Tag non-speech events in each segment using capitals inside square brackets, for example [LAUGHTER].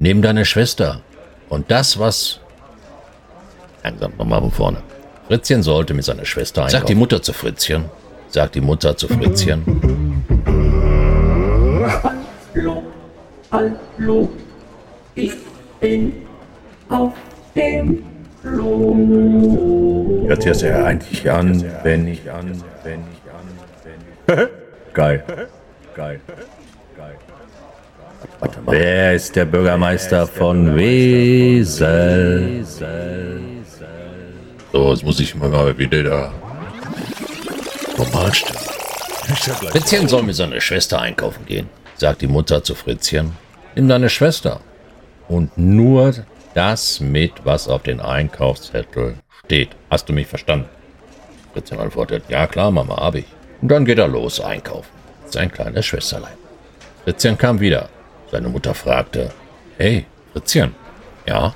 neben deine Schwester. Und das, was... Langsam nochmal von vorne. Fritzchen sollte mit seiner Schwester einkaufen. Sagt die Mutter zu Fritzchen. Sagt die Mutter zu Fritzchen. Hallo, hallo, ich bin auf dem Klo. Hört sich ja eigentlich an, wenn ich an, wenn ich an, wenn ich... Geil. Geil. Geil. Wer ist der Bürgermeister von Wesel? So, jetzt muss ich mal wieder da normal stellen. Fritzchen soll mit seiner Schwester einkaufen gehen, sagt die Mutter zu Fritzchen. Nimm deine Schwester. Und nur das mit, was auf den Einkaufszettel steht. Hast du mich verstanden? Fritzchen antwortet, ja klar, Mama, hab ich. Und dann geht er los einkaufen. Sein kleines Schwesterlein. Fritzchen kam wieder. Seine Mutter fragte, hey, Fritzchen, ja,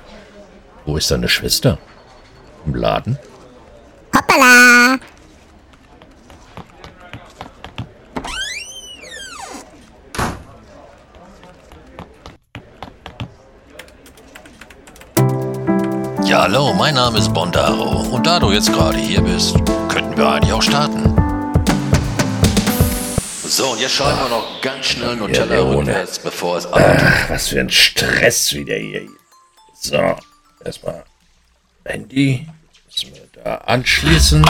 wo ist deine Schwester? Im Laden? Hoppala! Ja, hallo, mein Name ist Bondaro. Und da du jetzt gerade hier bist, könnten wir eigentlich auch starten. So, und jetzt schreiben wir noch ganz schnell Nutella Ja, rückwärts, bevor es abgeht. Ach, was für ein Stress wieder hier. So, erstmal Handy. Müssen wir da anschließen.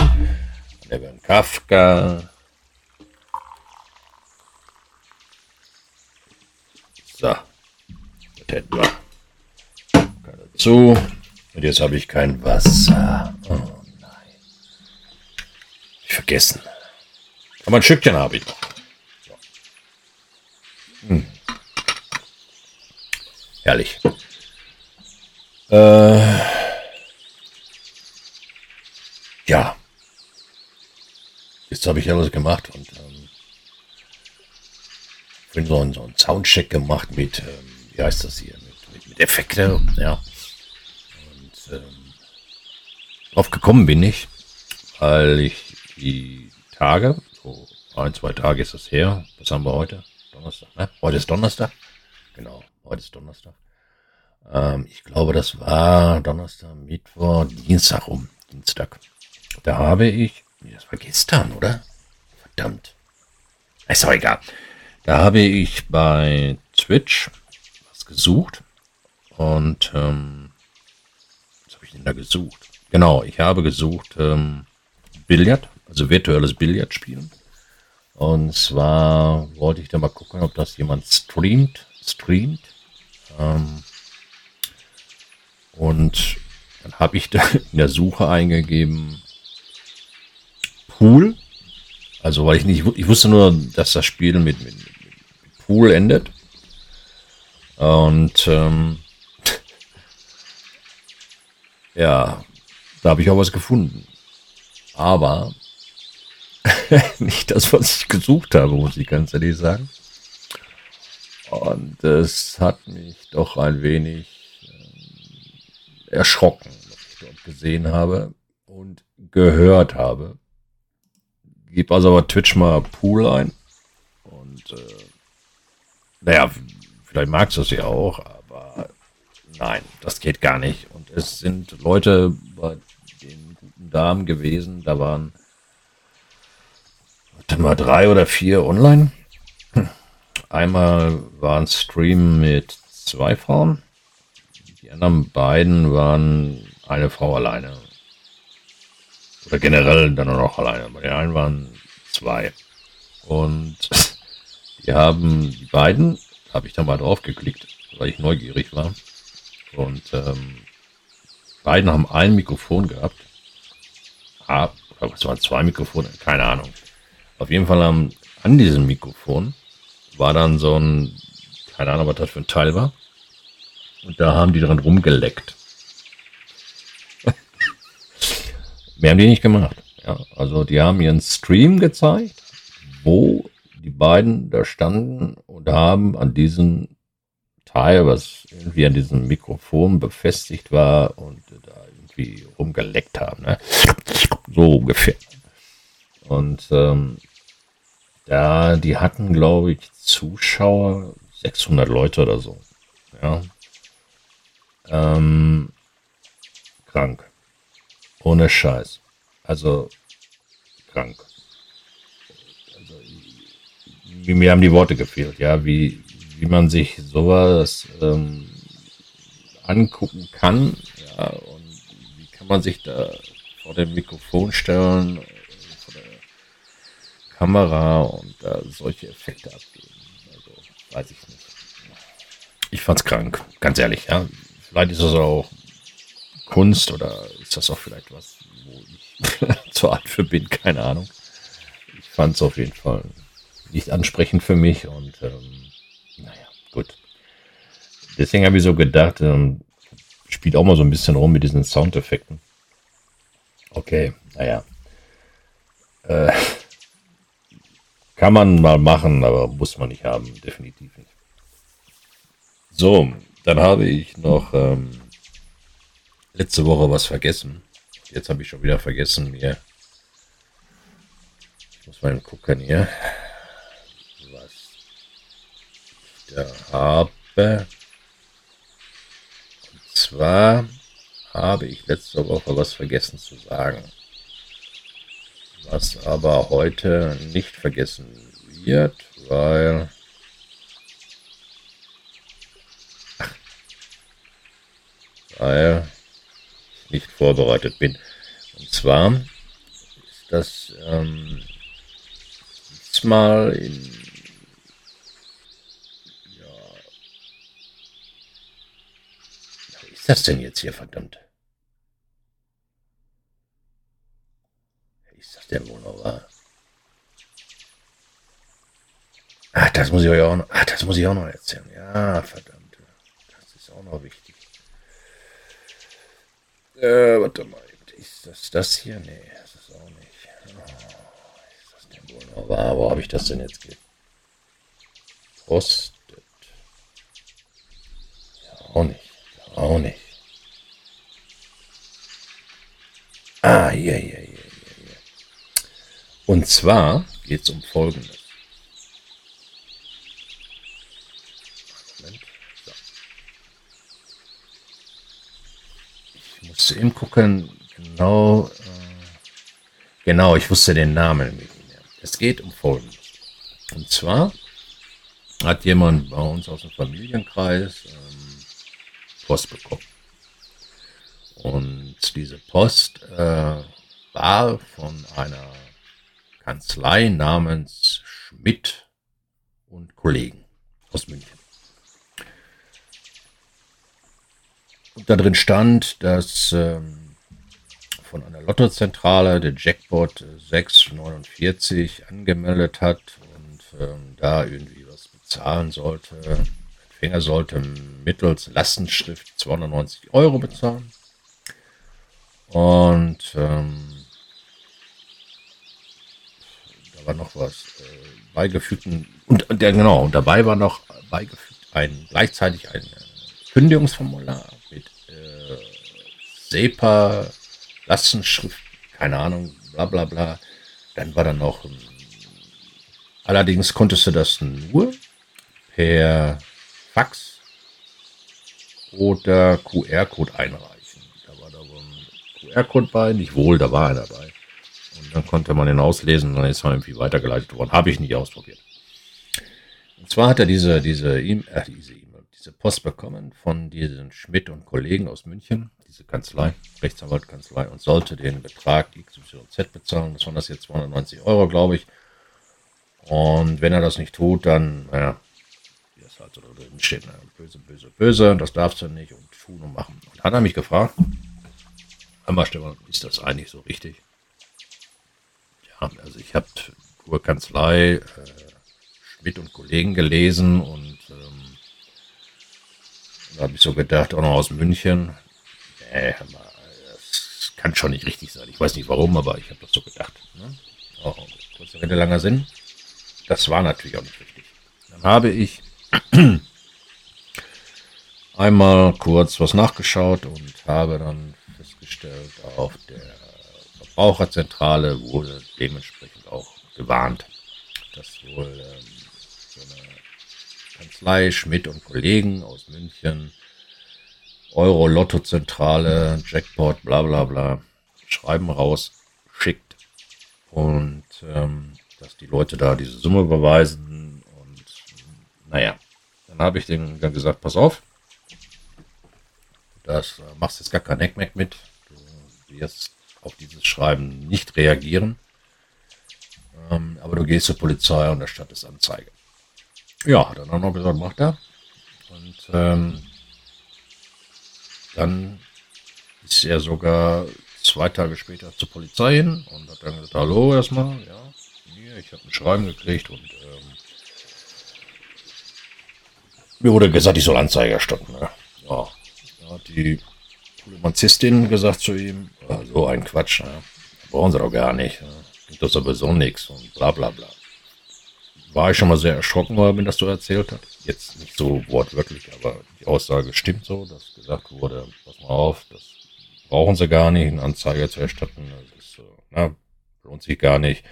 Beim Kafka. So. Das hätten wir. Dazu. Und jetzt habe ich kein Wasser. Oh nein. Ich vergessen. Aber ein Stückchen habe ich noch. Herrlich. Äh, ja. Jetzt habe ich alles gemacht und ähm, bin so einen, so einen Soundcheck gemacht mit, ähm, wie heißt das hier, mit, mit, mit Effekte, ja. Und ähm, drauf gekommen bin ich, weil ich die Tage, so ein, zwei Tage ist das her, was haben wir heute? Donnerstag, ne? Heute ist Donnerstag. Genau, heute ist Donnerstag. Ähm, ich glaube, das war Donnerstag, Mittwoch, Dienstag um. Dienstag. Da habe ich, das war gestern, oder? Verdammt. Ist doch egal. Da habe ich bei Twitch was gesucht und ähm, was habe ich denn da gesucht? Genau, ich habe gesucht ähm, Billard, also virtuelles Billard spielen. Und zwar wollte ich da mal gucken, ob das jemand streamt, streamt. Ähm, und dann habe ich da [LAUGHS] in der Suche eingegeben Pool. Also weil ich nicht, ich wusste nur, dass das Spiel mit, mit, mit Pool endet. Und ähm, [LAUGHS] ja, da habe ich auch was gefunden. Aber [LAUGHS] nicht das, was ich gesucht habe, muss ich ganz ehrlich sagen. Und es hat mich doch ein wenig ähm, erschrocken, was ich dort gesehen habe und gehört habe. Gib also aber Twitch mal Pool ein. Und äh, naja, vielleicht magst du es ja auch, aber nein, das geht gar nicht. Und es sind Leute bei den guten Damen gewesen, da waren warte mal drei oder vier online. Einmal war ein Stream mit zwei Frauen. Die anderen beiden waren eine Frau alleine. Oder generell dann nur noch alleine. Bei den einen waren zwei. Und [LAUGHS] die haben, die beiden, habe ich da mal drauf geklickt, weil ich neugierig war. Und ähm, beiden haben ein Mikrofon gehabt. Ah, was waren zwei Mikrofone? Keine Ahnung. Auf jeden Fall am, an diesem Mikrofon war dann so ein, keine Ahnung, was das für ein Teil war. Und da haben die dran rumgeleckt. [LAUGHS] Mehr haben die nicht gemacht. Ja, also die haben ihren Stream gezeigt, wo die beiden da standen und haben an diesem Teil, was irgendwie an diesem Mikrofon befestigt war und da irgendwie rumgeleckt haben. Ne? So ungefähr. Und ähm, da, die hatten, glaube ich, Zuschauer, 600 Leute oder so. Ja. Ähm, krank. Ohne Scheiß. Also krank. Also, mir haben die Worte gefehlt, ja, wie, wie man sich sowas ähm, angucken kann, ja, und wie kann man sich da vor dem Mikrofon stellen, Kamera und da solche Effekte abgeben. Also, weiß ich nicht. Ich fand's krank, ganz ehrlich, ja. Vielleicht ist es auch Kunst oder ist das auch vielleicht was, wo ich [LAUGHS] zu alt für bin, keine Ahnung. Ich fand's auf jeden Fall nicht ansprechend für mich und ähm, naja, gut. Deswegen habe ich so gedacht, ähm, spielt auch mal so ein bisschen rum mit diesen Soundeffekten. Okay, naja. Äh, kann man mal machen, aber muss man nicht haben, definitiv nicht. So, dann habe ich noch ähm, letzte Woche was vergessen. Jetzt habe ich schon wieder vergessen, mir. Ich muss mal gucken hier, was ich da habe. Und zwar habe ich letzte Woche was vergessen zu sagen. Was aber heute nicht vergessen wird, weil weil ich nicht vorbereitet bin. Und zwar ist das ähm, mal in ja, was ist das denn jetzt hier, verdammt? Das denn noch wahr? Ach, das muss ich euch auch noch, ach, das muss ich auch noch erzählen. Ja, verdammt. Das ist auch noch wichtig. Äh, warte mal. Ist das das hier? Nee, das ist auch nicht. Oh, ist das denn wohl noch wahr? Wo habe ich das denn jetzt gepostet? Ja, auch nicht. Auch nicht. Ah, hier, hier, hier. Und zwar geht es um Folgendes. So. Ich musste eben gucken, genau, äh, genau, ich wusste den Namen nicht mehr. Es geht um Folgendes. Und zwar hat jemand bei uns aus dem Familienkreis ähm, Post bekommen. Und diese Post äh, war von einer Kanzlei namens Schmidt und Kollegen aus München. Und da drin stand, dass ähm, von einer Lottozentrale der Jackpot 649 angemeldet hat und ähm, da irgendwie was bezahlen sollte. Empfänger sollte mittels Lastschrift 290 Euro bezahlen. Und ähm, da war noch was äh, beigefügt. Und, ja, genau, und dabei war noch beigefügt ein gleichzeitig ein äh, Kündigungsformular mit äh, SEPA, Lastenschrift, keine Ahnung, bla bla bla. Dann war da noch allerdings konntest du das nur per Fax oder QR-Code einreichen. Da war da wohl ein QR-Code bei, nicht wohl, da war einer dabei. Und dann konnte man den auslesen und dann ist man irgendwie weitergeleitet worden. Habe ich nicht ausprobiert. Und zwar hat er diese, diese E-Mail, äh, diese, E-Mail, diese Post bekommen von diesen Schmidt und Kollegen aus München, diese Kanzlei, Rechtsanwaltkanzlei, und sollte den Betrag XYZ bezahlen. Das waren das jetzt 290 Euro, glaube ich. Und wenn er das nicht tut, dann, naja, wie das halt so drin steht, ne, böse, böse, böse, das darfst du nicht und tun und machen. Und hat er mich gefragt, einmal Stefan, ist das eigentlich so richtig? Ja, also ich habe Kurkanzlei, äh, Schmidt und Kollegen gelesen und ähm, da habe ich so gedacht, auch noch aus München. Nee, das kann schon nicht richtig sein. Ich weiß nicht warum, aber ich habe das so gedacht. Ne? Oh, kurzer Rede, langer Sinn. Das war natürlich auch nicht richtig. Dann habe ich [CLEARS THROAT] einmal kurz was nachgeschaut und habe dann festgestellt, auf der Verbraucherzentrale wurde dementsprechend auch gewarnt, dass wohl ähm, so eine Kanzlei Schmidt und Kollegen aus München Euro-Lotto-Zentrale, Jackpot, bla bla bla, Schreiben raus, schickt und ähm, dass die Leute da diese Summe überweisen und naja, dann habe ich denen gesagt, pass auf, das äh, machst jetzt gar kein Heckmeck mit, du wirst auf dieses Schreiben nicht reagieren, ähm, aber du gehst zur Polizei und erstattest Anzeige. Ja, hat er dann noch gesagt, macht er. Und ähm, dann ist er sogar zwei Tage später zur Polizei hin und hat dann gesagt, hallo erstmal, ja, hier, ich habe ein Schreiben gekriegt und ähm, mir wurde gesagt, ich soll Anzeige erstatten. Ne? Ja, hat die Polizistin gesagt zu ihm, oh, so ein Quatsch, ne? brauchen sie doch gar nicht, ne? gibt das sowieso nichts und bla bla bla. War ich schon mal sehr erschrocken, weil mir das so erzählt hat. Jetzt nicht so wortwörtlich, aber die Aussage stimmt so, dass gesagt wurde, pass mal auf, das brauchen sie gar nicht, eine Anzeige zu erstatten. Das ist, na, lohnt sich gar nicht.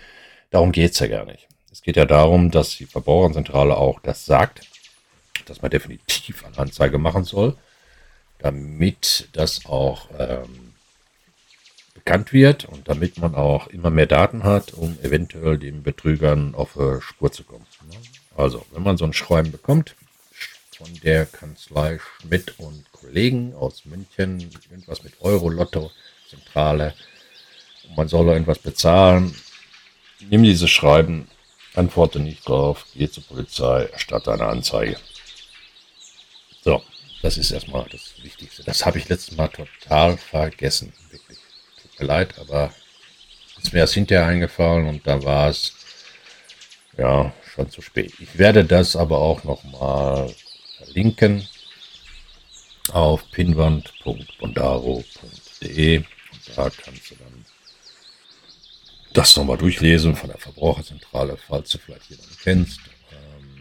Darum geht's ja gar nicht. Es geht ja darum, dass die Verbraucherzentrale auch das sagt, dass man definitiv eine Anzeige machen soll, damit das auch ähm, bekannt wird und damit man auch immer mehr Daten hat, um eventuell den Betrügern auf äh, Spur zu kommen. Also, wenn man so ein Schreiben bekommt, von der Kanzlei Schmidt und Kollegen aus München, irgendwas mit Euro-Lotto, Zentrale, und man soll irgendwas bezahlen. Nimm dieses Schreiben, antworte nicht drauf, geh zur Polizei, erstatte eine Anzeige. Das ist erstmal das Wichtigste. Das habe ich letztes Mal total vergessen. Wirklich. Tut mir leid, aber ist mir erst hinterher eingefallen und da war es ja schon zu spät. Ich werde das aber auch nochmal verlinken auf pinwand.bondaro.de. Und da kannst du dann das nochmal durchlesen von der Verbraucherzentrale, falls du vielleicht jemanden kennst, ähm,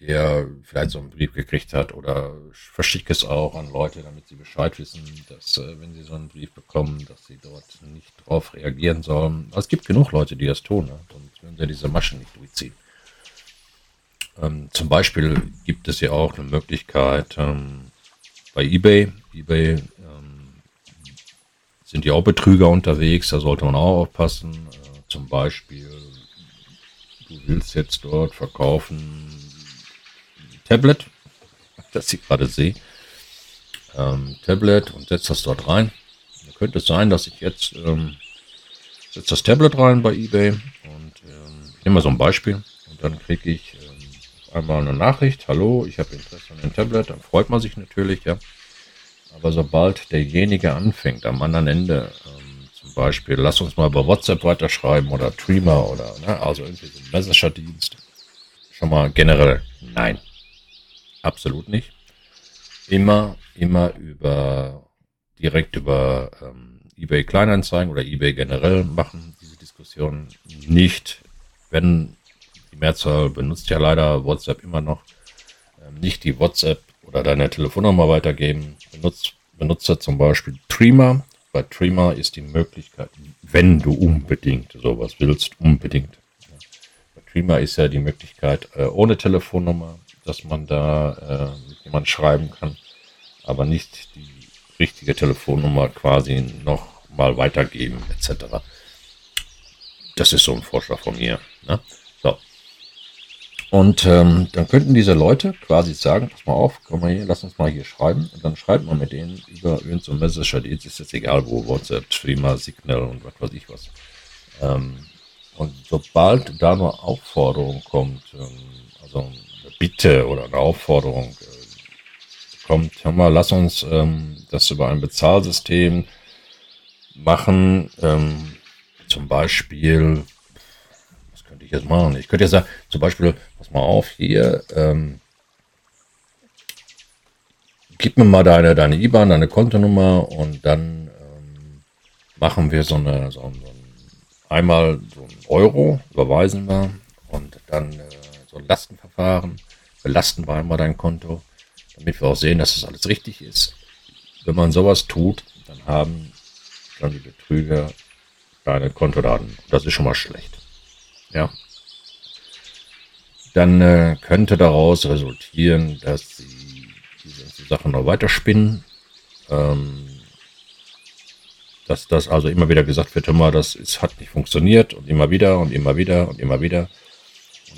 der vielleicht so einen Brief gekriegt hat oder verschicke es auch an Leute, damit sie Bescheid wissen, dass äh, wenn sie so einen Brief bekommen, dass sie dort nicht drauf reagieren sollen. Es gibt genug Leute, die das tun, ne? sonst würden sie diese Maschen nicht durchziehen. Ähm, zum Beispiel gibt es ja auch eine Möglichkeit ähm, bei eBay. eBay ähm, sind ja auch Betrüger unterwegs, da sollte man auch aufpassen. Äh, zum Beispiel, du willst jetzt dort verkaufen Tablet, das ich gerade sehe. Ähm, Tablet und setzt das dort rein. Da könnte es sein, dass ich jetzt ähm, setze das Tablet rein bei eBay und ähm, ich nehme mal so ein Beispiel und dann kriege ich einmal eine Nachricht, hallo, ich habe Interesse an dem Tablet, dann freut man sich natürlich, ja. Aber sobald derjenige anfängt, am anderen Ende, ähm, zum Beispiel, lass uns mal über WhatsApp weiterschreiben oder Streamer oder, ne, also irgendwie so ein Messenger-Dienst, schon mal generell nein. Absolut nicht. Immer, immer über, direkt über ähm, eBay Kleinanzeigen oder eBay generell machen diese Diskussionen nicht, wenn die Mehrzahl benutzt ja leider WhatsApp immer noch. Ähm, nicht die WhatsApp oder deine Telefonnummer weitergeben. Benutzt, benutze zum Beispiel Trima. Bei Trima ist die Möglichkeit, wenn du unbedingt sowas willst, unbedingt. Ja. Bei Trima ist ja die Möglichkeit äh, ohne Telefonnummer, dass man da äh, jemand schreiben kann, aber nicht die richtige Telefonnummer quasi noch mal weitergeben etc. Das ist so ein Vorschlag von mir. Ne? So, und ähm, dann könnten diese Leute quasi sagen, pass mal auf, komm mal hier, lass uns mal hier schreiben. Und dann schreibt man mit denen über irgendein so Messenger-Dienst, ist jetzt egal wo, WhatsApp, Streamer, Signal und was weiß ich was. Ähm, und sobald da eine Aufforderung kommt, ähm, also Bitte oder eine Aufforderung äh, kommt, hör mal, lass uns ähm, das über ein Bezahlsystem machen, ähm, zum Beispiel ich jetzt machen? Ich könnte jetzt sagen, zum Beispiel, pass mal auf, hier, ähm, gib mir mal deine, deine IBAN, deine Kontonummer und dann ähm, machen wir so eine, so, so ein, einmal so ein Euro, überweisen wir und dann äh, so ein Lastenverfahren, belasten wir einmal dein Konto, damit wir auch sehen, dass das alles richtig ist. Wenn man sowas tut, dann haben dann die Betrüger deine Kontodaten. Das ist schon mal schlecht. Ja. Dann äh, könnte daraus resultieren, dass sie diese Sachen noch weiterspinnen. Ähm, dass das also immer wieder gesagt wird, immer, das ist, hat nicht funktioniert und immer wieder und immer wieder und immer wieder.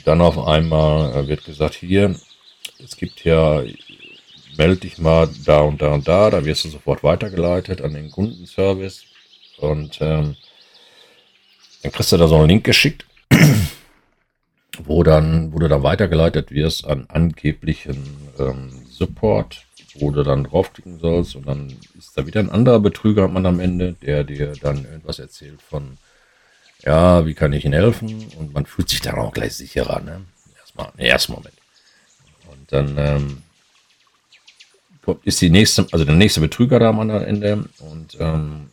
Dann auf einmal äh, wird gesagt, hier, es gibt ja, melde dich mal da und da und da, da wirst du sofort weitergeleitet an den Kundenservice. Und ähm, dann kriegst du da so einen Link geschickt, [CLEARS THROAT] wo dann, wo du dann weitergeleitet wirst an angeblichen ähm, Support wo du dann draufklicken sollst. Und dann ist da wieder ein anderer Betrüger man am Ende, der dir dann irgendwas erzählt von, ja, wie kann ich Ihnen helfen? Und man fühlt sich dann auch gleich sicherer, ne? Erstmal, im ersten Moment. Und dann ähm, ist die nächste, also der nächste Betrüger da am anderen Ende und ähm,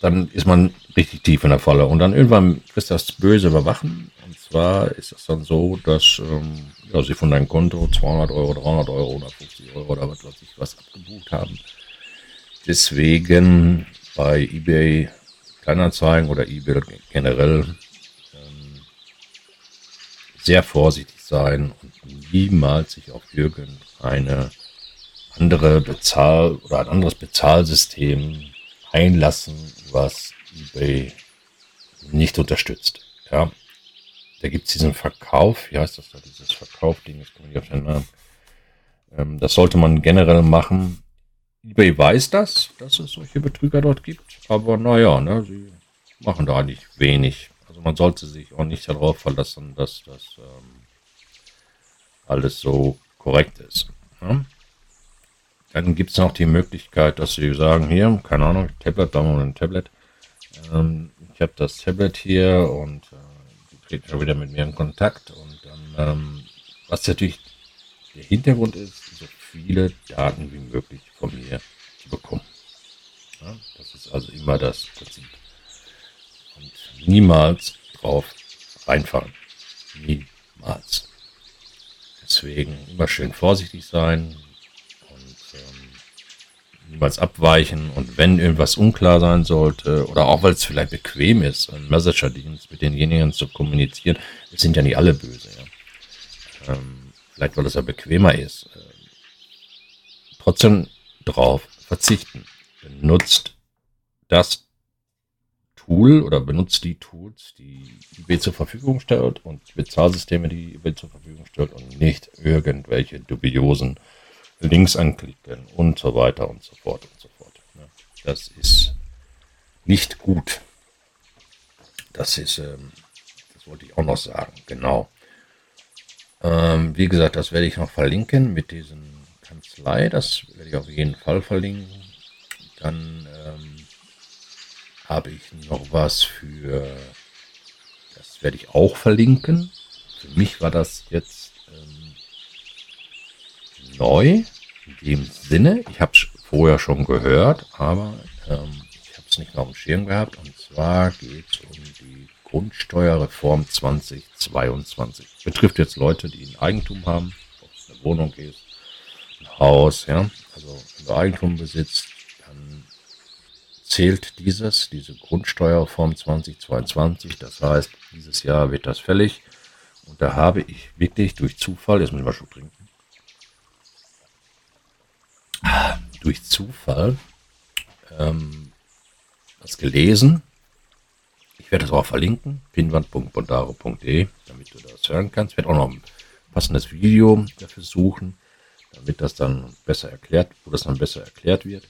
dann ist man richtig tief in der Falle. Und dann irgendwann du das böse Überwachen. Und zwar ist es dann so, dass ähm, ja, sie von deinem Konto 200 Euro, 300 Euro, 150 Euro oder was weiß ich was abgebucht haben. Deswegen bei eBay Kleinanzeigen oder eBay generell ähm, sehr vorsichtig sein und niemals sich auf irgendeine andere Bezahl- oder ein anderes Bezahlsystem einlassen, was eBay nicht unterstützt. Ja, da gibt es diesen Verkauf, wie heißt das da, dieses Verkaufding, jetzt komme ich auf den Namen. Ähm, das sollte man generell machen. eBay weiß das, dass es solche Betrüger dort gibt, aber naja, ne, sie machen da eigentlich wenig. Also man sollte sich auch nicht darauf verlassen, dass das ähm, alles so korrekt ist. Ne? Dann gibt es noch die Möglichkeit, dass sie sagen, hier, keine Ahnung, Tablet, da wir ein Tablet. Ähm, ich habe das Tablet hier und äh, die treten schon wieder mit mir in Kontakt. Und dann, ähm, was natürlich der Hintergrund ist, so viele Daten wie möglich von mir bekommen. Ja, das ist also immer das Prinzip. Und niemals drauf reinfallen. Niemals. Deswegen immer schön vorsichtig sein, niemals abweichen und wenn irgendwas unklar sein sollte oder auch weil es vielleicht bequem ist, einen Messenger-Dienst mit denjenigen zu kommunizieren, es sind ja nicht alle böse, ja. Ähm, vielleicht weil es ja bequemer ist. Äh, trotzdem drauf verzichten. Benutzt das Tool oder benutzt die Tools, die eBay zur Verfügung stellt und Bezahlsysteme, die eBay zur Verfügung stellt und nicht irgendwelche dubiosen Links anklicken und so weiter und so fort und so fort. Das ist nicht gut. Das ist, ähm, das wollte ich auch noch sagen, genau. Ähm, wie gesagt, das werde ich noch verlinken mit diesen Kanzlei. Das werde ich auf jeden Fall verlinken. Dann ähm, habe ich noch was für, das werde ich auch verlinken. Für mich war das jetzt ähm, neu. In dem Sinne, ich habe es vorher schon gehört, aber ähm, ich habe es nicht mehr auf dem Schirm gehabt. Und zwar geht es um die Grundsteuerreform 2022. Betrifft jetzt Leute, die ein Eigentum haben, ob es eine Wohnung ist, Haus, ja. Also wenn du Eigentum besitzt, dann zählt dieses, diese Grundsteuerreform 2022. Das heißt, dieses Jahr wird das fällig. Und da habe ich wirklich durch Zufall, jetzt müssen wir schon trinken, durch Zufall ähm, das gelesen. Ich werde es auch verlinken, pinwand.bondaro.de, damit du das hören kannst. Ich werde auch noch ein passendes Video dafür suchen, damit das dann besser erklärt, wo das dann besser erklärt wird.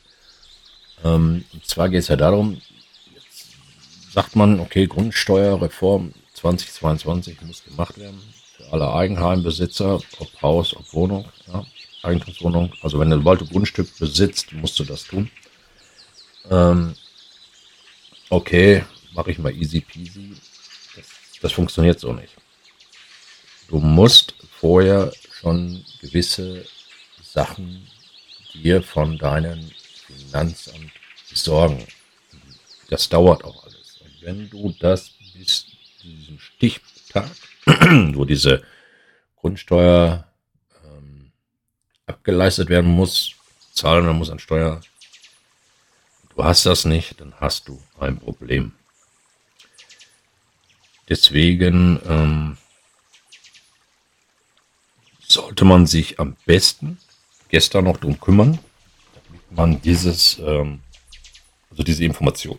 Ähm, und zwar geht es ja darum, sagt man, okay, Grundsteuerreform 2022 muss gemacht werden für alle Eigenheimbesitzer, ob Haus, ob Wohnung. Ja. Eigentumswohnung. Also wenn du ein Grundstück besitzt, musst du das tun. Ähm, okay, mache ich mal easy peasy. Das, das funktioniert so nicht. Du musst vorher schon gewisse Sachen dir von deinem Finanzamt besorgen. Das dauert auch alles. Und wenn du das bis diesem Stichtag, [CLEARS THROAT] wo diese Grundsteuer abgeleistet werden muss, zahlen man muss an Steuer. Du hast das nicht, dann hast du ein Problem. Deswegen ähm, sollte man sich am besten gestern noch drum kümmern, damit man dieses, ähm, also diese Information,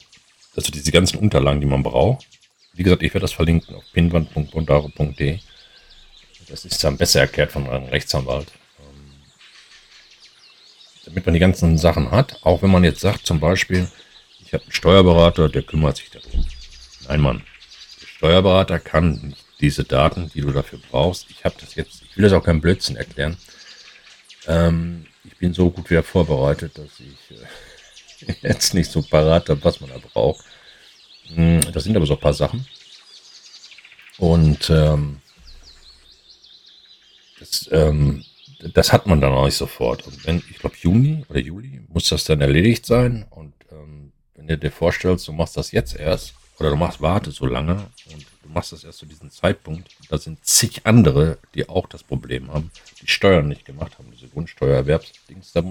also diese ganzen Unterlagen, die man braucht. Wie gesagt, ich werde das verlinken auf pinwand.bondaro.de. Das ist dann besser erklärt von einem Rechtsanwalt. Ähm, damit man die ganzen Sachen hat, auch wenn man jetzt sagt, zum Beispiel, ich habe einen Steuerberater, der kümmert sich darum. Nein, Mann. Der Steuerberater kann nicht diese Daten, die du dafür brauchst. Ich habe das jetzt, ich will das auch kein Blödsinn erklären. Ähm, ich bin so gut wieder vorbereitet, dass ich äh, [LAUGHS] jetzt nicht so parat habe, was man da braucht. Hm, das sind aber so ein paar Sachen. Und ähm, das, ähm, das hat man dann auch nicht sofort. Und wenn, ich glaube, Juni oder Juli muss das dann erledigt sein. Und ähm, wenn du dir vorstellst, du machst das jetzt erst, oder du machst, warte so lange und du machst das erst zu diesem Zeitpunkt, da sind zig andere, die auch das Problem haben, die Steuern nicht gemacht haben, diese Grundsteuererwerbsdings da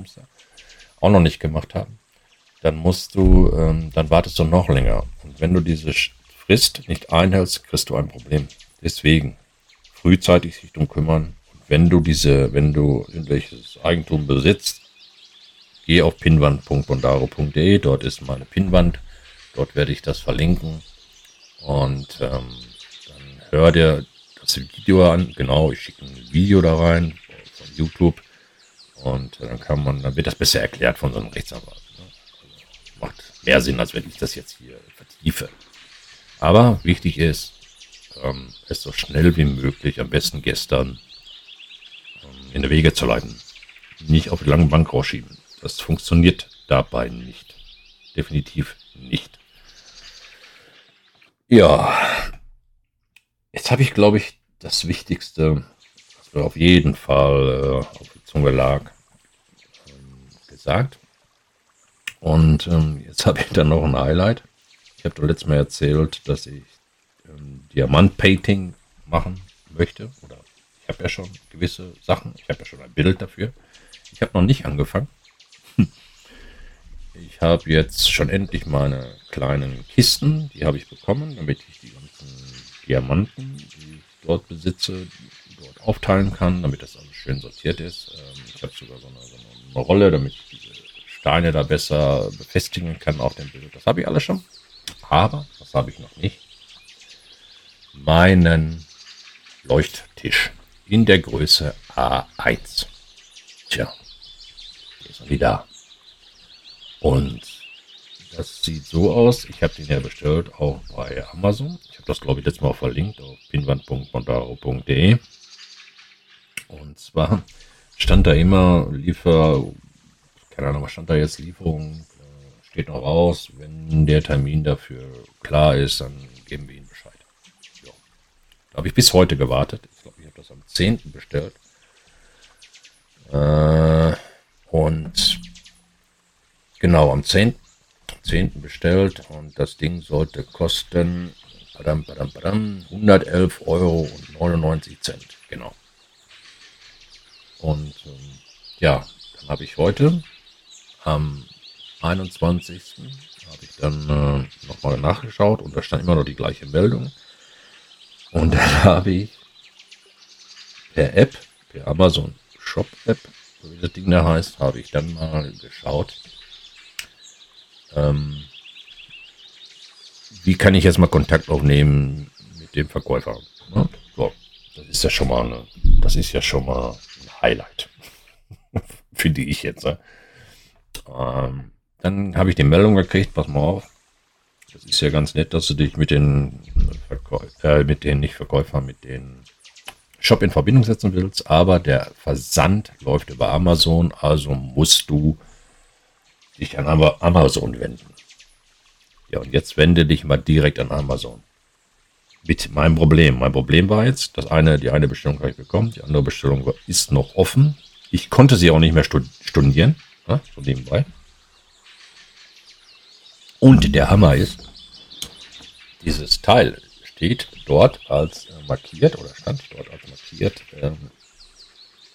auch noch nicht gemacht haben, dann musst du, ähm, dann wartest du noch länger. Und wenn du diese Frist nicht einhältst, kriegst du ein Problem. Deswegen frühzeitig sich darum kümmern. Und wenn du diese, wenn du irgendwelches Eigentum besitzt, geh auf pinwand.bondaro.de, dort ist meine Pinwand Dort werde ich das verlinken. Und ähm, dann hör dir das Video an. Genau, ich schicke ein Video da rein von YouTube. Und dann kann man, dann wird das besser erklärt von so einem Rechtsanwalt. Ne? Also macht mehr Sinn, als wenn ich das jetzt hier vertiefe. Aber wichtig ist, ähm, es so schnell wie möglich, am besten gestern, ähm, in der Wege zu leiten. Nicht auf die lange Bank rausschieben. Das funktioniert dabei nicht. Definitiv nicht. Ja, jetzt habe ich, glaube ich, das Wichtigste, was mir auf jeden Fall äh, auf die Zunge lag, ähm, gesagt. Und ähm, jetzt habe ich dann noch ein Highlight. Ich habe doch letztes Mal erzählt, dass ich ähm, Diamant-Painting machen möchte. Oder ich habe ja schon gewisse Sachen. Ich habe ja schon ein Bild dafür. Ich habe noch nicht angefangen. Ich habe jetzt schon endlich meine kleinen Kisten, die habe ich bekommen, damit ich die ganzen Diamanten, die ich dort besitze, dort aufteilen kann, damit das alles schön sortiert ist. Ähm, ich habe sogar so eine, so eine, Rolle, damit ich diese Steine da besser befestigen kann auf dem Bild. Das habe ich alles schon. Aber, was habe ich noch nicht? Meinen Leuchttisch in der Größe A1. Tja, hier ist er wieder. Und das sieht so aus. Ich habe den ja bestellt, auch bei Amazon. Ich habe das, glaube ich, letztes Mal verlinkt auf pinwand.montaro.de. Und zwar stand da immer Liefer, keine Ahnung, was stand da jetzt, Lieferung, äh, steht noch aus. Wenn der Termin dafür klar ist, dann geben wir Ihnen Bescheid. Ja. Da habe ich bis heute gewartet. Ich glaube, ich habe das am 10. bestellt. Äh, und Genau, am 10. 10. bestellt und das Ding sollte kosten badam, badam, badam, 111 Euro und 99 Cent. Genau. Und ähm, ja, dann habe ich heute am 21. habe ich dann äh, nochmal nachgeschaut und da stand immer noch die gleiche Meldung. Und [LAUGHS] dann habe ich per App, per Amazon Shop App, so wie das Ding da heißt, habe ich dann mal geschaut, ähm, wie kann ich jetzt mal Kontakt aufnehmen mit dem Verkäufer? Ne? So, das ist ja schon mal eine, das ist ja schon mal ein Highlight. [LAUGHS] Finde ich jetzt. Ne? Ähm, dann habe ich die Meldung gekriegt, pass mal auf. Das ist ja ganz nett, dass du dich mit den Verkäufer, äh, mit den nicht Verkäufern, mit den Shop in Verbindung setzen willst, aber der Versand läuft über Amazon, also musst du dich an Amazon wenden. Ja, und jetzt wende dich mal direkt an Amazon. Mit meinem Problem. Mein Problem war jetzt, dass eine, die eine Bestellung habe ich bekommen, die andere Bestellung ist noch offen. Ich konnte sie auch nicht mehr studieren, ja, so nebenbei. Und der Hammer ist, dieses Teil steht dort als äh, markiert oder stand dort als markiert äh,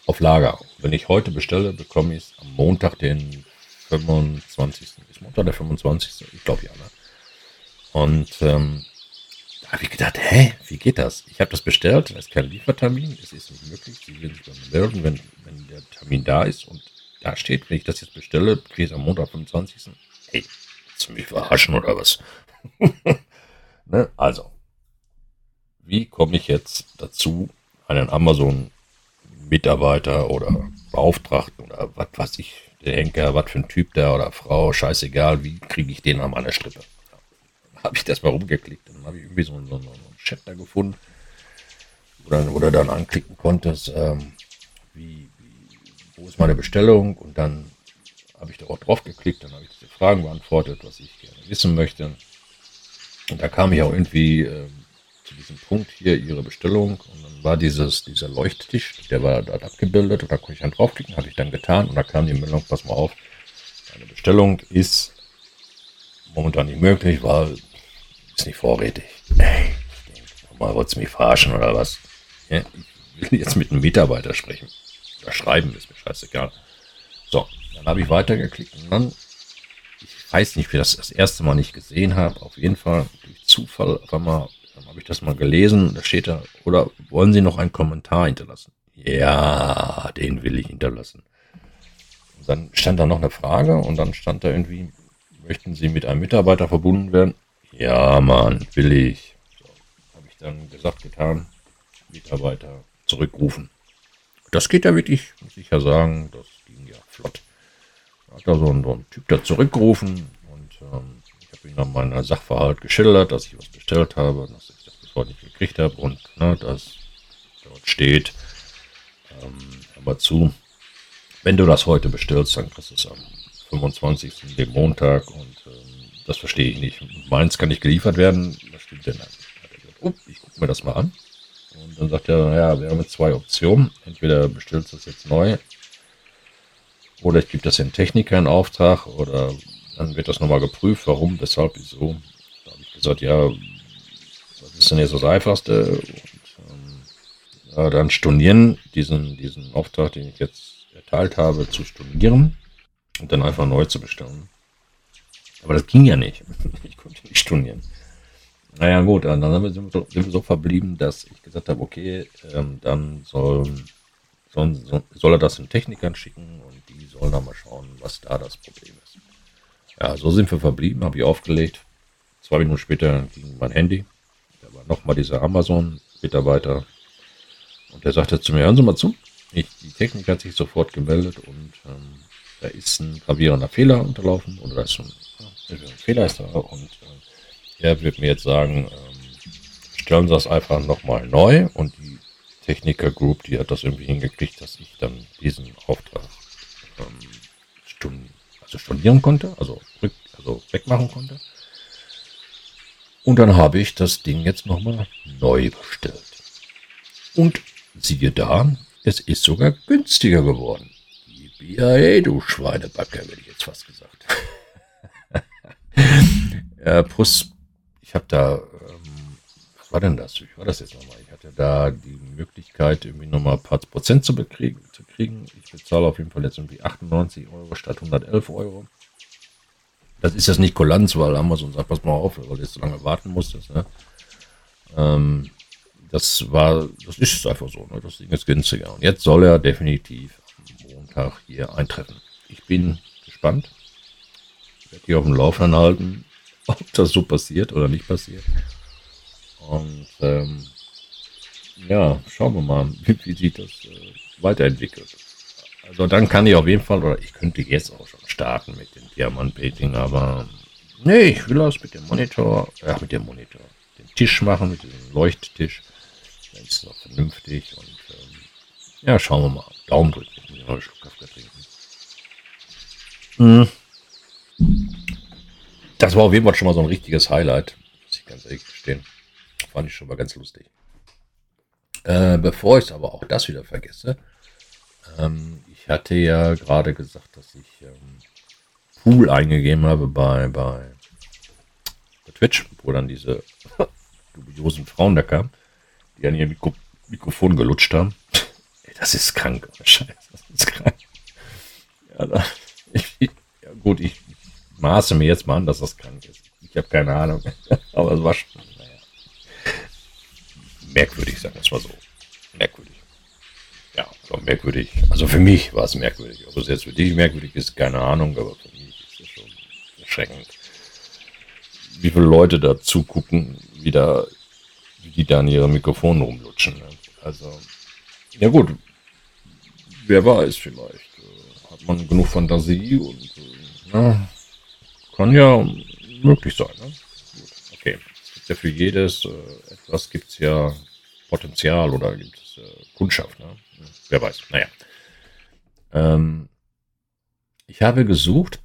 auf Lager. Wenn ich heute bestelle, bekomme ich es am Montag, den 25. Ist Montag der 25. Ich glaube ja. Ne? Und ähm, Da habe ich gedacht, hä, wie geht das? Ich habe das bestellt, da ist kein Liefertermin, es ist nicht möglich. Sie werden sich mir melden, wenn, wenn der Termin da ist und da steht, wenn ich das jetzt bestelle, kriege ich es am Montag, 25. Hey, willst du mich verarschen oder was? [LAUGHS] ne? Also, wie komme ich jetzt dazu, einen Amazon-Mitarbeiter oder Beauftragten oder was weiß ich, der was für ein Typ der oder Frau, scheißegal, wie kriege ich den an meiner Strippe? Ja. Habe ich das mal rumgeklickt, dann habe ich irgendwie so, so, so einen Chat da gefunden, wo, dann, wo du dann anklicken konntest, ähm, wie, wie, wo ist meine Bestellung und dann habe ich da auch drauf geklickt, dann habe ich diese Fragen beantwortet, was ich gerne wissen möchte. Und da kam ich auch irgendwie ähm, zu diesem Punkt hier, Ihre Bestellung. Und dann war dieses, dieser Leuchttisch, der war dort abgebildet und da konnte ich dann draufklicken, habe ich dann getan und da kam die Meldung, pass mal auf, deine Bestellung ist momentan nicht möglich, weil ist nicht vorrätig. Ey, [LAUGHS] mal wollt's mich verarschen oder was? Ja, ich will jetzt mit einem Mitarbeiter sprechen. Oder schreiben, ist mir scheißegal. So, dann habe ich weitergeklickt und dann, ich weiß nicht, wie das das erste Mal nicht gesehen habe, auf jeden Fall durch Zufall auf einmal dann habe ich das mal gelesen, da steht da, oder wollen Sie noch einen Kommentar hinterlassen? Ja, den will ich hinterlassen. Und dann stand da noch eine Frage und dann stand da irgendwie, möchten Sie mit einem Mitarbeiter verbunden werden? Ja, Mann, will ich. So, habe ich dann gesagt, getan, Mitarbeiter zurückrufen. Das geht ja wirklich, muss ich ja sagen, das ging ja flott. Hat da so ein, so ein Typ da zurückgerufen und ähm, habe ihm dann meinen Sachverhalt geschildert, dass ich was bestellt habe, dass das heute nicht gekriegt habe und ne, dass dort steht, ähm, aber zu, wenn du das heute bestellst, dann kriegst du es am 25. dem Montag und ähm, das verstehe ich nicht. Meins kann nicht geliefert werden. Was stimmt denn dann? Oh, ich gucke mir das mal an. Und dann sagt er, ja, wir haben jetzt zwei Optionen. Entweder bestellst du das jetzt neu oder ich gebe das den Techniker in Auftrag oder dann wird das nochmal geprüft, warum, weshalb, wieso. Da habe ich gesagt, ja, was ist denn jetzt das Einfachste? Und, ähm, dann stornieren, diesen, diesen Auftrag, den ich jetzt erteilt habe, zu stornieren und dann einfach neu zu bestellen. Aber das ging ja nicht. [LAUGHS] Ich konnte nicht stornieren. Naja, gut, dann sind wir, sind wir so verblieben, dass ich gesagt habe, okay, ähm, dann soll, soll, soll er das den Technikern schicken und die sollen dann mal schauen, was da das Problem ist. Ja, so sind wir verblieben, habe ich aufgelegt. Zwei Minuten später ging mein Handy. Nochmal dieser Amazon-Mitarbeiter. Und der sagte zu mir, hören Sie mal zu. Ich, die Technik hat sich sofort gemeldet und ähm, da ist ein gravierender Fehler unterlaufen. Oder ist ein, ein Fehler ist da. Und äh, er wird mir jetzt sagen, ähm, stellen Sie das einfach nochmal neu. Und die Techniker Group, die hat das irgendwie hingekriegt, dass ich dann diesen Auftrag ähm, Stunden also stornieren konnte, also, rück, also wegmachen konnte. Und dann habe ich das Ding jetzt nochmal neu bestellt. Und siehe da, es ist sogar günstiger geworden. BIA, du Schweinebacke, hätte ich jetzt fast gesagt. [LAUGHS] ja, plus, ich habe da, ähm, was war denn das? Wie war das jetzt nochmal? Ich hatte da die Möglichkeit, irgendwie nochmal ein paar Prozent zu, bekriegen, zu kriegen. Ich bezahle auf jeden Fall jetzt irgendwie 98 Euro statt 111 Euro. Das ist jetzt nicht Kulanz, weil Amazon sagt, pass mal auf, weil du jetzt so lange warten musstest. Ne? Ähm, das war, das ist einfach so, ne? das Ding ist günstiger. Und jetzt soll er definitiv am Montag hier eintreffen. Ich bin gespannt. Ich werde hier auf dem Laufenden halten, [LAUGHS] ob das so passiert oder nicht passiert. Und ähm, ja, schauen wir mal, wie, [LAUGHS] wie sich das äh, weiterentwickelt. Also dann kann ich auf jeden Fall, oder ich könnte jetzt auch schon starten mit dem Diamant-Painting, aber nee, ich will das mit dem Monitor, ja, mit dem Monitor, den Tisch machen, mit diesem Leuchttisch. Ist es auch vernünftig und ähm, ja, schauen wir mal. Daumen drücken, ich muss noch einen Schluck Kaffee trinken. Hm. Das war auf jeden Fall schon mal so ein richtiges Highlight, muss ich ganz ehrlich gestehen. Fand ich schon mal ganz lustig. Äh, bevor ich aber auch das wieder vergesse, ähm, ich hatte ja gerade gesagt, dass ich ähm, Pool eingegeben habe bei, bei, Twitch, wo dann diese [LAUGHS] dubiosen Frauen da kamen, die an ihr Mikro Mikrofon gelutscht haben. [LAUGHS] das ist krank. Scheiße, das ist krank. Ja, da, [LAUGHS] ich, ja gut, ich maße mir jetzt mal an, dass das krank ist. Ich habe keine Ahnung. Aber es war schon, naja. merkwürdig, sagen wir es mal so. Merkwürdig. So merkwürdig. Also für mich war es merkwürdig. Ob es jetzt für dich merkwürdig ist, keine Ahnung, aber für mich ist es schon erschreckend. Wie viele Leute da zugucken, wie, da, wie die da an ihrem Mikrofon rumlutschen. Ne? Also, ja gut, wer weiß vielleicht. Äh, hat man genug Fantasie und äh, na, kann ja möglich sein. Ne? Gut, okay. Es gibt ja für jedes äh, etwas gibt es ja Potenzial oder gibt es äh, Kundschaft. Ne? Wer weiß. Naja. Ähm, ich habe gesucht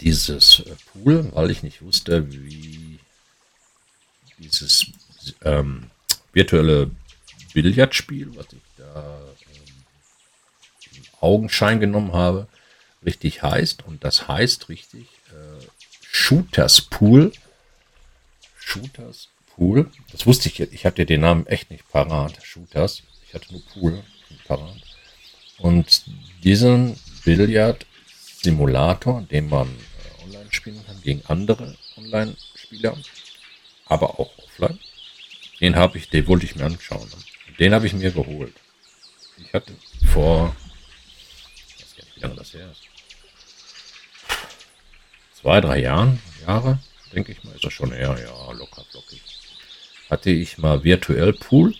dieses äh, Pool, weil ich nicht wusste, wie dieses ähm, virtuelle Billardspiel, was ich da ähm, Augenschein genommen habe, richtig heißt. Und das heißt richtig äh, Shooters Pool. Shooters Pool. Das wusste ich, ich hatte den Namen echt nicht parat. Shooters. Ich hatte nur Pool parat. Und diesen Billard-Simulator, den man äh, online spielen kann, gegen andere Online-Spieler, aber auch offline, den habe ich, den wollte ich mir anschauen. Den habe ich mir geholt. Ich hatte vor, ich weiß gar nicht, wie lange das her ist. Zwei, drei Jahren, Jahre, denke ich mal, ist das schon eher, ja, locker flockig. Hatte ich mal virtuell Pool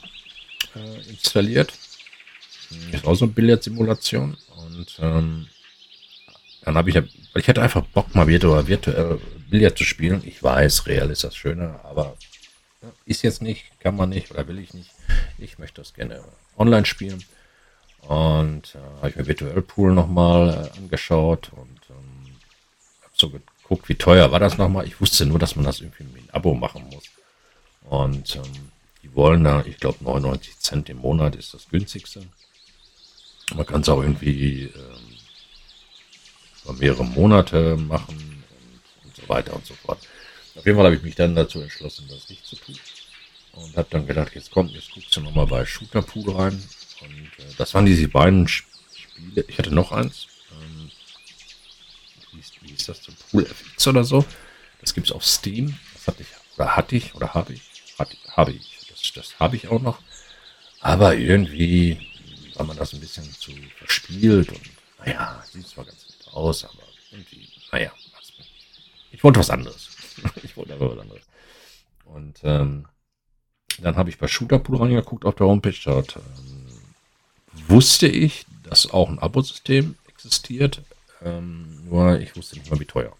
äh, installiert. Ist auch so eine Billardsimulation. Und ähm, dann habe ich, ich hatte einfach Bock mal virtuell, virtuell Billard zu spielen. Ich weiß, real ist das Schöne, aber ist jetzt nicht, kann man nicht oder will ich nicht. Ich möchte das gerne online spielen. Und äh, habe ich mir Virtual Pool nochmal äh, angeschaut und ähm, habe so geguckt, wie teuer war das nochmal. Ich wusste nur, dass man das irgendwie mit einem Abo machen muss. Und ähm, die wollen da, ich glaube, 99 Cent im Monat ist das günstigste. Man kann es auch irgendwie ähm, über mehrere Monate machen und, und so weiter und so fort. Auf jeden Fall habe ich mich dann dazu entschlossen, das nicht zu tun. Und habe dann gedacht, jetzt kommt, jetzt guckst du nochmal bei Shooter Pool rein. Und äh, das waren diese beiden Spiele. Ich hatte noch eins. Ähm, wie, ist, wie ist das? So Pool FX oder so. Das gibt es auf Steam. Das hatte ich, oder hatte ich, oder habe ich. Hatte, habe ich. Das, das habe ich auch noch. Aber irgendwie war man das ein bisschen zu verspielt und naja, sieht zwar ganz gut aus, aber irgendwie, naja, ich wollte was anderes. [LAUGHS] ich wollte aber was anderes. Und ähm, dann habe ich bei Shooterpool reingeguckt auf der Homepage. Dort ähm, wusste ich, dass auch ein Abosystem existiert. Ähm, nur ich wusste nicht mal, wie teuer.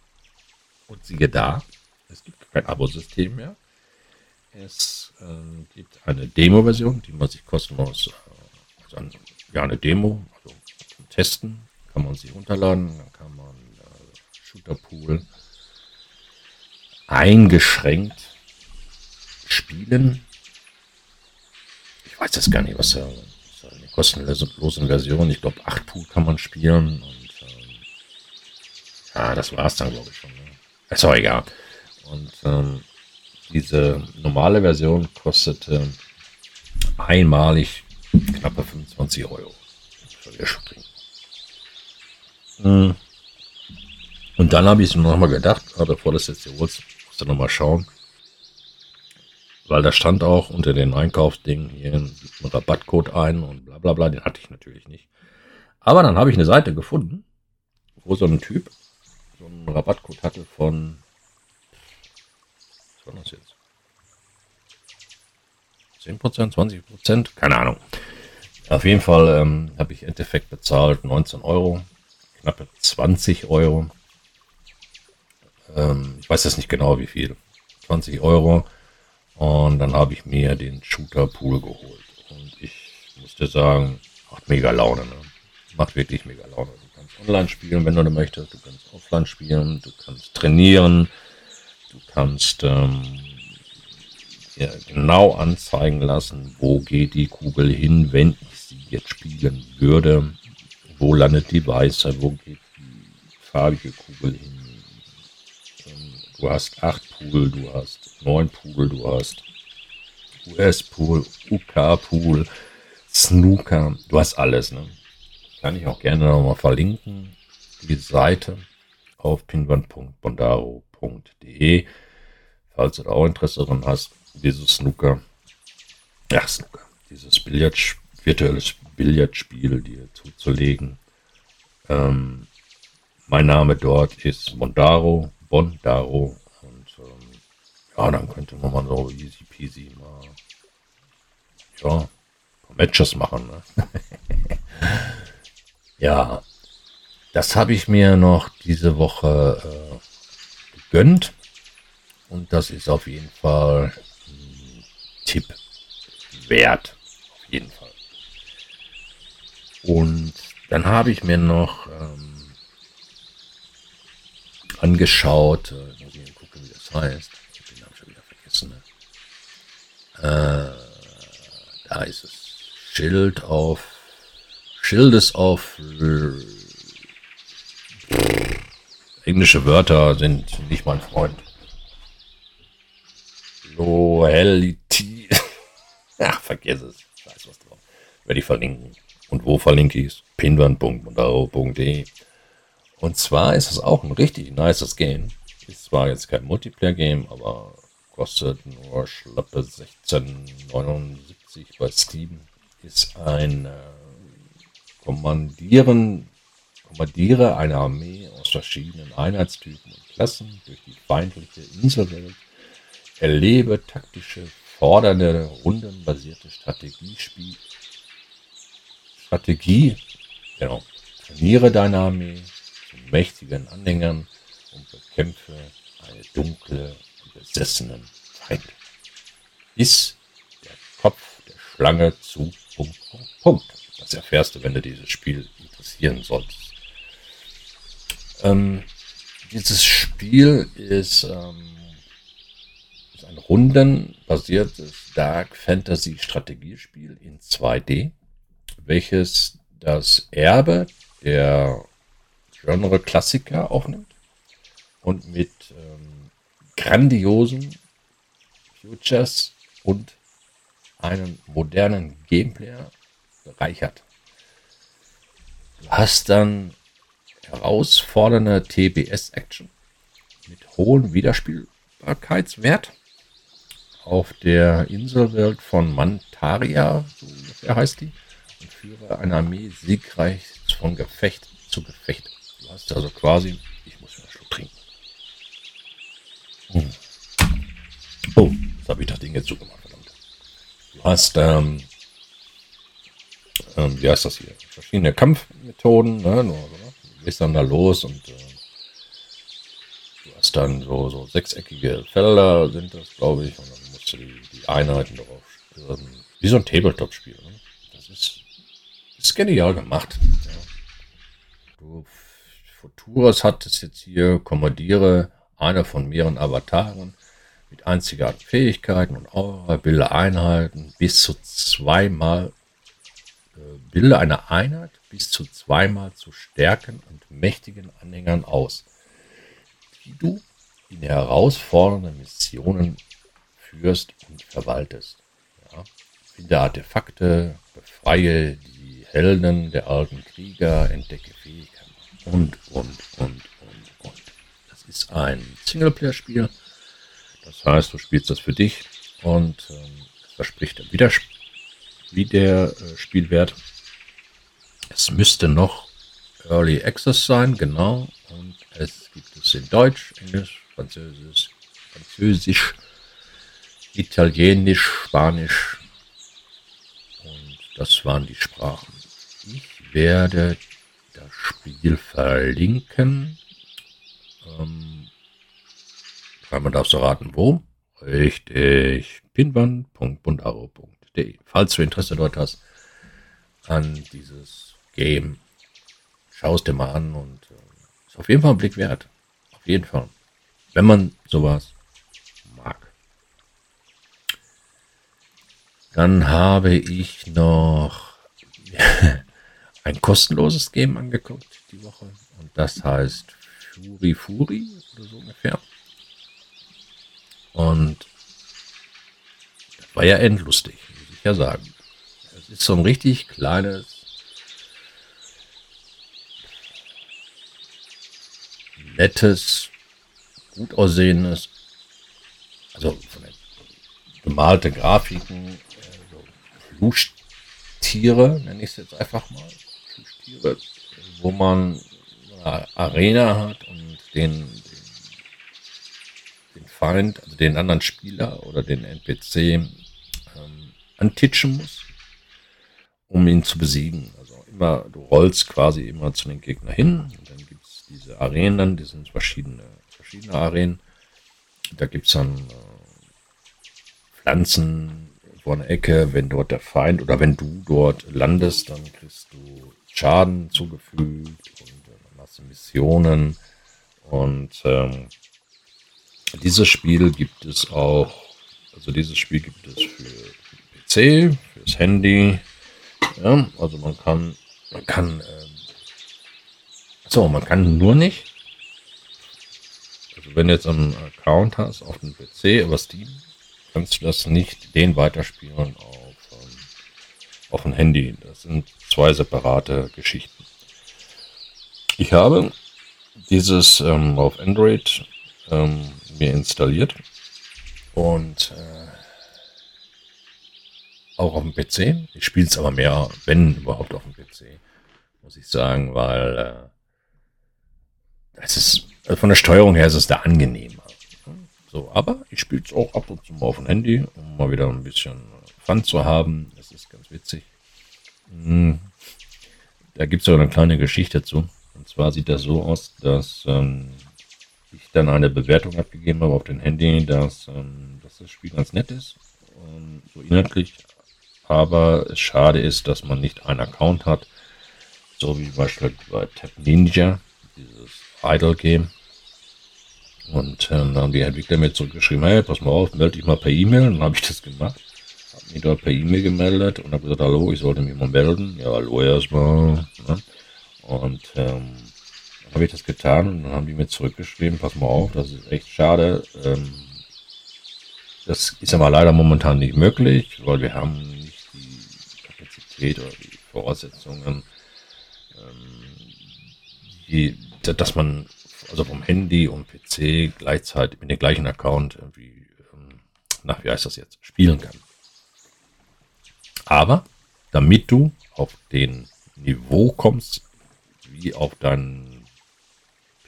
Und siehe da, es gibt kein Abosystem mehr. Es äh, gibt eine Demo-Version, die man sich kostenlos, äh, eine, ja, eine Demo, also zum Testen, kann man sich runterladen. Dann kann man äh, Shooterpool eingeschränkt spielen. Ich weiß jetzt gar nicht, was da eine kostenlose Version. Ich glaube, 8 Pool kann man spielen. Und ähm, ja, das war es dann, glaube ich schon. Ne? Ist auch egal. Und ähm, diese normale Version kostete einmalig knappe 25 Euro. Hm. Und dann habe ich es mir nochmal gedacht, bevor das jetzt hier holst, musst du nochmal schauen. Weil da stand auch unter den Einkaufsdingen hier ein Rabattcode ein und bla bla bla, den hatte ich natürlich nicht. Aber dann habe ich eine Seite gefunden, wo so ein Typ so einen Rabattcode hatte von was war das jetzt? 10%, 20%, keine Ahnung. Auf jeden Fall ähm, habe ich Endeffekt bezahlt 19 Euro, knappe 20 Euro. Ähm, ich weiß jetzt nicht genau wie viel. 20 Euro. Und dann habe ich mir den Shooter Pool geholt. Und ich musste sagen, macht mega Laune. Ne? Macht wirklich mega Laune. Du kannst online spielen, wenn du möchtest. Du kannst offline spielen. Du kannst trainieren. Du kannst ähm, ja, genau anzeigen lassen, wo geht die Kugel hin, wenn ich sie jetzt spielen würde. Wo landet die weiße? Wo geht die farbige Kugel hin? Du hast 8 Pool, du hast 9 Pool, du hast US-Pool, UK-Pool, Snooker, du hast alles. Ne? Kann ich auch gerne nochmal verlinken, die Seite auf pinwand.bondaro.de, falls du da auch Interesse daran hast, dieses Snooker. ja, Snooker, dieses Billard, virtuelles Billardspiel dir zuzulegen. Ähm, mein Name dort ist Mondaro, Bondaro. Und ähm, ja, dann könnte man mal so easy peasy mal ja, ein paar Matches machen. Ne? [LAUGHS] ja, das habe ich mir noch diese Woche äh, gegönnt. Und das ist auf jeden Fall Tipp wert. Auf jeden Fall. Und dann habe ich mir noch ähm, angeschaut, äh, muss ich gucken, wie das heißt. Ich habe den Namen schon wieder vergessen. Ne? Äh, da ist es. Schild auf. Schildes auf. Äh, englische Wörter sind nicht mein Freund. Loyalty. [LAUGHS] Ach, vergiss es. Scheiß was drauf. Werde ich verlinken. Und wo verlinke ich es? pinwand.mondaro.de. Und zwar ist es auch ein richtig nices Game. Ist zwar jetzt kein Multiplayer-Game, aber kostet nur schlappe 16,79 bei Steam. Ist ein äh, Kommandieren, Kommandiere eine Armee aus verschiedenen Einheitstypen und Klassen durch die feindliche Inselwelt. Erlebe taktische, fordernde, rundenbasierte Strategiespiel. Strategie, genau. Trainiere deine Armee zu mächtigen Anhängern und bekämpfe eine dunkle, besessenen Feind. Bis der Kopf der Schlange zu Punkt, Punkt, Punkt. Das erfährst du, wenn du dieses Spiel interessieren solltest. Ähm, dieses Spiel ist, ähm, ist ein rundenbasiertes Dark Fantasy Strategiespiel in 2D, welches das Erbe der Genre-Klassiker aufnimmt und mit ähm, grandiosen Futures und einem modernen Gameplay bereichert. Du hast dann herausfordernde TBS-Action mit hohem Wiederspielbarkeitswert auf der Inselwelt von Mantaria, so ungefähr heißt die, und führe eine Armee siegreich von Gefecht zu Gefecht. Du hast also quasi, ich muss mir einen Schluck trinken. Hm. Oh, jetzt habe ich das Ding jetzt zugemacht, verdammt. Du hast, ähm, ähm, wie heißt das hier? Verschiedene Kampfmethoden, ne? Ne? Du gehst dann da los und äh, du hast dann so, so sechseckige Felder, sind das, glaube ich, und dann du die, die Einheiten darauf stürmen. Wie so ein Tabletop-Spiel. Ne? Das ist, ist genial gemacht. Ja. Du, Futuras hat es jetzt hier, kommandiere einer von mehreren Avataren mit einzigartigen Fähigkeiten und Aura, bilde Einheiten bis zu zweimal, äh, bilde eine Einheit bis zu zweimal zu stärken und mächtigen Anhängern aus, die du in herausfordernden Missionen führst und verwaltest. Ja. Finde Artefakte, befreie die Helden der alten Krieger, entdecke Fähigkeiten und, und, und, und, und. Das ist ein Singleplayer-Spiel. Das heißt, du spielst das für dich und ähm, es verspricht der äh, Spielwert. Es müsste noch Early Access sein, genau. Und es gibt es in Deutsch, Englisch, Französisch, Französisch, Italienisch, Spanisch. Und das waren die Sprachen. Ich werde das Spiel verlinken. Ähm, man darf so raten, wo? Richtig. pinwand.bundaro.de. Falls du Interesse dort hast an dieses Game, schau es dir mal an und äh, ist auf jeden Fall ein Blick wert. Auf jeden Fall. Wenn man sowas Dann habe ich noch [LAUGHS] ein kostenloses Game angeguckt die Woche. Und das heißt Furi Furi oder so ungefähr. Und das war ja endlustig, muss ich ja sagen. Es ist so ein richtig kleines, nettes, gut aussehendes, also gemalte Grafiken, Plüschtiere, nenne ich es jetzt einfach mal. Plüschtiere, wo man eine Arena hat und den, den, den Feind, also den anderen Spieler oder den NPC ähm, antitschen muss, um ihn zu besiegen. Also immer, du rollst quasi immer zu den Gegner hin und dann gibt es diese Arenen, die sind verschiedene, verschiedene Arenen. Da gibt es dann äh, Pflanzen vor einer Ecke, wenn dort der Feind oder wenn du dort landest, dann kriegst du Schaden zugefügt und äh, dann hast du Missionen. Und ähm, dieses Spiel gibt es auch, also dieses Spiel gibt es für PC, fürs Handy, ja, also man kann, man kann, ähm, so, man kann nur nicht, also wenn du jetzt einen Account hast auf dem PC über Steam, kannst du das nicht den weiterspielen auf, ähm, auf dem Handy. Das sind zwei separate Geschichten. Ich habe dieses ähm, auf Android ähm, mir installiert und äh, auch auf dem PC. Ich spiele es aber mehr, wenn überhaupt auf dem PC, muss ich sagen, weil äh, es ist also von der Steuerung her ist es da angenehmer. So, aber ich spiele es auch ab und zu mal auf dem Handy, um mal wieder ein bisschen Fun zu haben. Das ist ganz witzig. Hm. Da gibt es auch eine kleine Geschichte zu. Und zwar sieht das so aus, dass ähm, ich dann eine Bewertung abgegeben habe auf dem Handy, dass, ähm, dass das Spiel ganz nett ist, ähm, so inhaltlich, aber es schade ist, dass man nicht einen Account hat, so wie beispielsweise bei Tab Ninja, dieses Idle Game. Und ähm, dann haben die Entwickler mir zurückgeschrieben, hey, pass mal auf, melde dich mal per E-Mail. Dann habe ich das gemacht, habe mich dort per E-Mail gemeldet und habe gesagt, hallo, ich sollte mich mal melden. Ja, hallo erstmal. Ne? Und ähm, dann habe ich das getan und dann haben die mir zurückgeschrieben, pass mal auf, das ist echt schade. Ähm, das ist aber leider momentan nicht möglich, weil wir haben nicht die Kapazität oder die Voraussetzungen, ähm, die, dass man also vom Handy und PC gleichzeitig mit dem gleichen Account irgendwie, ähm, na, wie heißt das jetzt, spielen kann. Aber damit du auf den Niveau kommst, wie auf deinen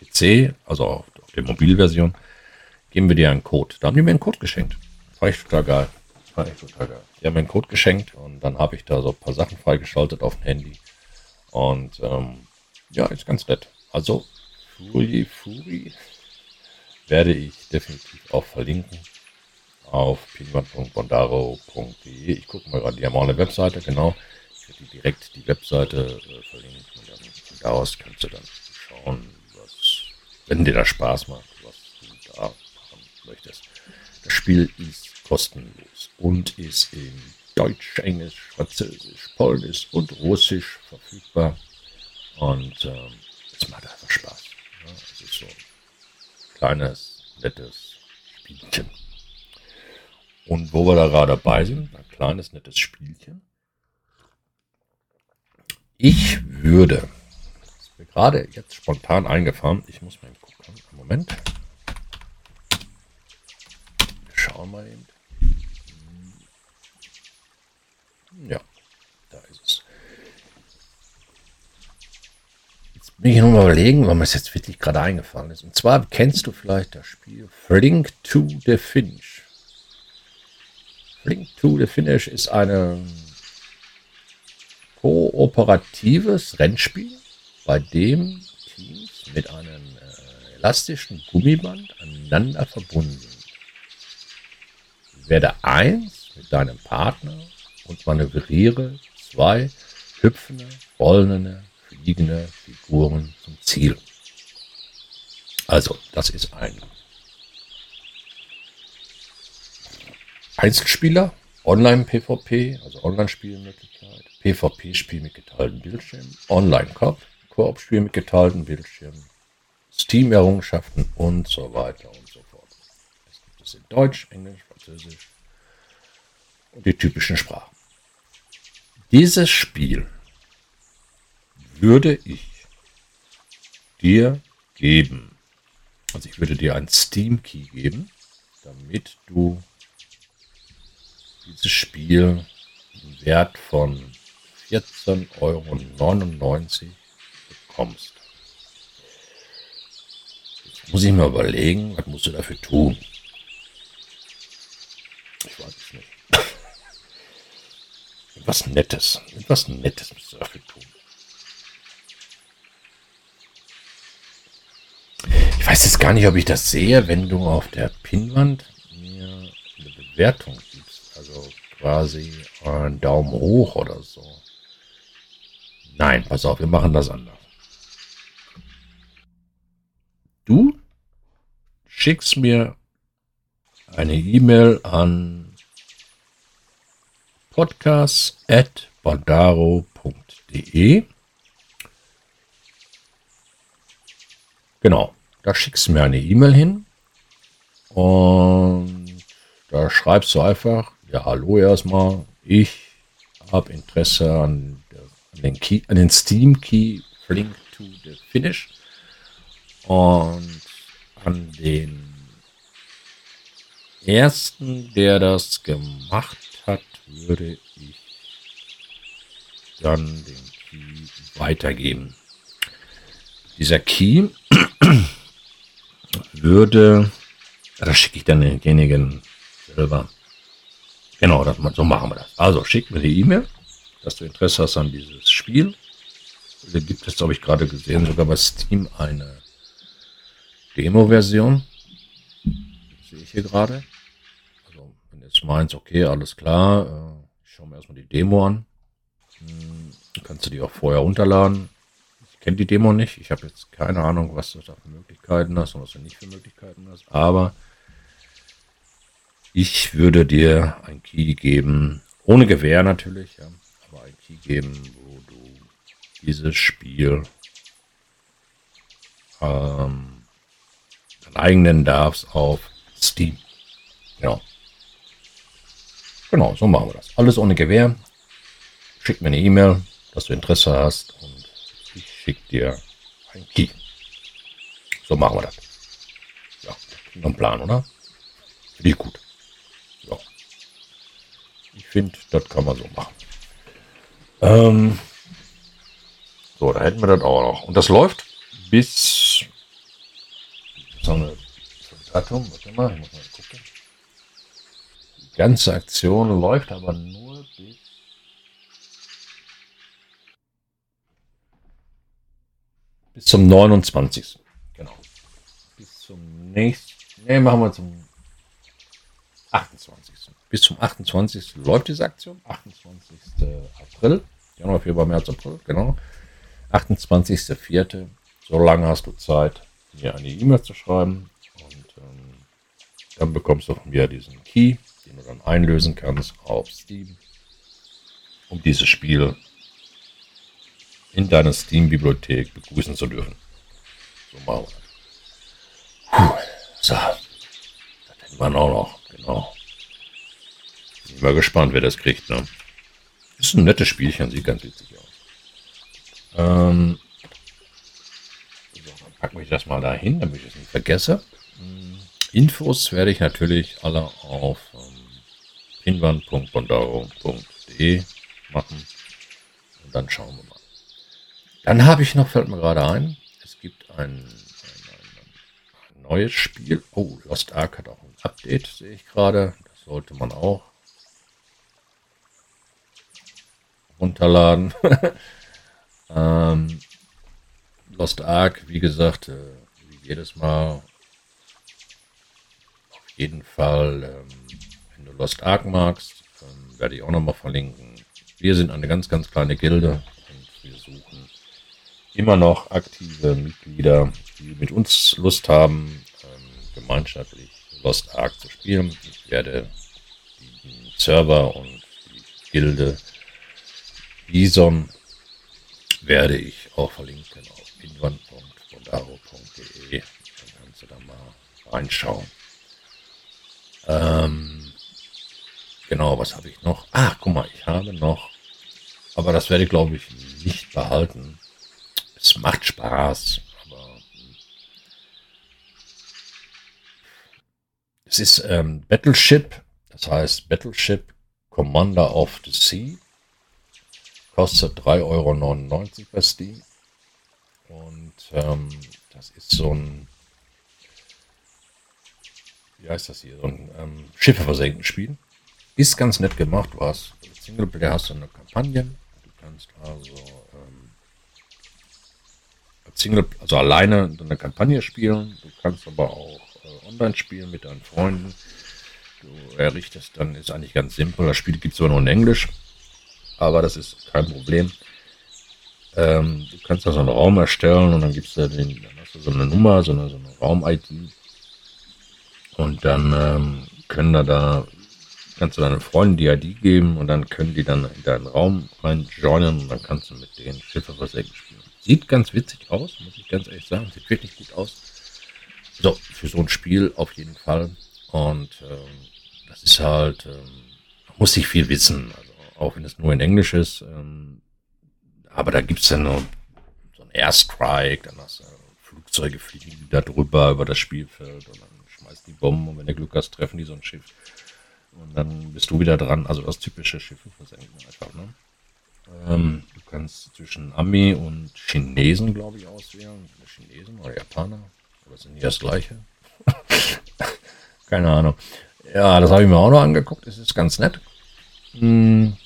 PC, also auf, auf der Mobilversion, geben wir dir einen Code. Da haben die mir einen Code geschenkt. War ich total geil. War echt total geil. Die haben mir einen Code geschenkt und dann habe ich da so ein paar Sachen freigeschaltet auf dem Handy. Und ähm, ja, ist ganz nett. Also Fury Fury werde ich definitiv auch verlinken auf pinguin.bondaro.de. Ich gucke mal gerade, die haben auch eine Webseite, genau. Ich werde direkt die Webseite äh, verlinken und dann von da aus kannst du dann schauen, was, wenn dir das Spaß macht, was du da machen möchtest. Das Spiel ist kostenlos und ist in Deutsch, Englisch, Französisch, Polnisch und Russisch verfügbar. Und ähm, es macht einfach Spaß. Ja, es ist so ein kleines, nettes Spielchen. Und wo wir da gerade dabei sind, ein kleines, nettes Spielchen. Ich würde, das ist mir gerade jetzt spontan eingefahren, ich muss mal gucken, Moment. Wir schauen mal eben. Ja, da ist es. Jetzt bin ich nur überlegen, weil mir es jetzt wirklich gerade eingefallen ist. Und zwar kennst du vielleicht das Spiel Flink to the Finish. Flink to the Finish ist ein kooperatives Rennspiel, bei dem Teams mit einem äh, elastischen Gummiband aneinander verbunden sind. Werde eins mit deinem Partner und manövriere zwei hüpfende, rollende, fliegende Figuren zum Ziel. Also, das ist ein Einzelspieler, Online-PvP, also Online-Spielmöglichkeit, PvP-Spiel mit geteilten Bildschirmen, Online-Koop-Spiel mit geteilten Bildschirmen, Steam-Errungenschaften und so weiter und so fort. Es gibt es in Deutsch, Englisch, Französisch und die typischen Sprachen. Dieses Spiel würde ich dir geben. Also ich würde dir ein Steam Key geben, damit du dieses Spiel einen Wert von 14,99 Euro bekommst. Jetzt muss ich mal überlegen, was musst du dafür tun? Ich weiß es nicht. [LAUGHS] Etwas Nettes. Etwas Nettes musst du dafür tun. Ich weiß jetzt gar nicht, ob ich das sehe, wenn du auf der Pinnwand mir eine Bewertung gibst. Also quasi einen Daumen hoch oder so. Nein, pass auf, wir machen das anders. Du schickst mir eine E-Mail an podcast.bondaro.de. Genau, da schickst du mir eine E-Mail hin und da schreibst du einfach, ja, hallo erstmal, ich habe Interesse an, an, den Key, an den Steam Key Link to the Finish und an den ersten, der das gemacht hat, würde ich dann den Key weitergeben. Dieser Key würde, da schicke ich dann denjenigen selber. Genau, das, so machen wir das. Also schick mir die E-Mail, dass du Interesse hast an dieses Spiel. Da gibt es, habe ich gerade gesehen, sogar bei Steam eine Demo-Version. Sehe ich hier gerade. Also, wenn jetzt meinst, okay, alles klar, äh, ich schaue mir erstmal die Demo an. Hm, kannst du die auch vorher runterladen. Ich kenne die Demo nicht. Ich habe jetzt keine Ahnung, was du da für Möglichkeiten hast und was du nicht für Möglichkeiten hast. Aber ich würde dir ein Key geben, ohne Gewehr natürlich, ja, aber ein Key geben, wo du dieses Spiel ähm, eigenen darfst auf Steam. Ja. Genau, so machen wir das. Alles ohne Gewehr. Schick mir eine E-Mail, dass du Interesse hast und ich schicke dir ein Key. So machen wir das. Ja, ein Plan, oder? Finde ich gut. Ja. Ich finde, das kann man so machen. Ähm, so, da hätten wir das auch noch. Und das läuft bis so eine Datum, warte mal, ich muss mal gucken. Die ganze Aktion läuft aber nur bis bis zum 29. Genau. Bis zum nächsten. Ne, machen wir zum 28. Bis zum 28. läuft diese Aktion. 28. April. Januar, Februar, März, April. Genau. 28.04. So lange hast du Zeit, mir eine E-Mail zu schreiben. Und ähm, dann bekommst du von mir diesen Key, den du dann einlösen kannst auf Steam, um dieses Spiel in deiner Steam-Bibliothek begrüßen zu dürfen. So machen wir. Puh, so, das hätten wir auch noch, genau. Bin mal gespannt, wer das kriegt, ne? Ist ein nettes Spielchen, sieht ganz witzig aus. Ähm, so, dann packen wir das mal dahin, damit ich es nicht vergesse. Hm, Infos werde ich natürlich alle auf ähm, pinwand.bondaro.de machen. Und dann schauen wir mal. Dann habe ich noch, fällt mir gerade ein, es gibt ein, ein, ein, neues Spiel. Oh, Lost Ark hat auch ein Update, sehe ich gerade. Das sollte man auch runterladen. [LAUGHS] ähm, Lost Ark, wie gesagt, äh, wie jedes Mal, auf jeden Fall, ähm, wenn du Lost Ark magst, ähm, werde ich auch nochmal verlinken. Wir sind eine ganz, ganz kleine Gilde und wir suchen immer noch aktive Mitglieder, die mit uns Lust haben, ähm, gemeinschaftlich Lost Ark zu spielen. Ich werde den Server und die Gilde Bison werde ich auch verlinken auf pinwand.bondaro.de. Dann kannst du da mal reinschauen. Ähm, genau, was habe ich noch? Ah, guck mal, ich habe noch, aber das werde ich glaube ich nicht behalten. Es macht Spaß, aber hm. es ist ähm, Battleship, das heißt Battleship Commander of the Sea. Kostet 3,99 Euro bei Steam. Und ähm, das ist so ein, wie heißt das hier, so ein ähm, Schiffe versenken Spiel. Ist ganz nett gemacht, was Singleplayer hast du eine Kampagne. Du kannst also Single, also alleine eine Kampagne spielen. Du kannst aber auch äh, online spielen mit deinen Freunden. Du errichtest dann, ist eigentlich ganz simpel. Das Spiel gibt es zwar nur in Englisch, aber das ist kein Problem. Ähm, du kannst da so einen Raum erstellen und dann gibst du den, dann hast du so eine Nummer, so eine, so eine Raum-ID. Und dann ähm, können da da, kannst du deinen Freunden die ID geben und dann können die dann in deinen Raum rein joinen und dann kannst du mit denen Schiffe versenken spielen. Sieht ganz witzig aus, muss ich ganz ehrlich sagen. Sieht wirklich gut aus. So, für so ein Spiel auf jeden Fall. Und ähm, das ist halt, ähm, muss ich viel wissen. Also auch wenn es nur in Englisch ist. Ähm, aber da gibt's ja noch so einen Airstrike, dann hast du Flugzeuge fliegen da drüber über das Spielfeld und dann schmeißt die Bomben und wenn du Glück hast, treffen die so ein Schiff. Und dann bist du wieder dran. Also das typische Schiffe versenken einfach, ne? Ähm, du kannst zwischen Ami und Chinesen, glaube ich, auswählen. Chinesen oder Japaner. Oder sind die das gleiche? [LAUGHS] Keine Ahnung. Ja, das habe ich mir auch noch angeguckt. Es ist ganz nett. Hm.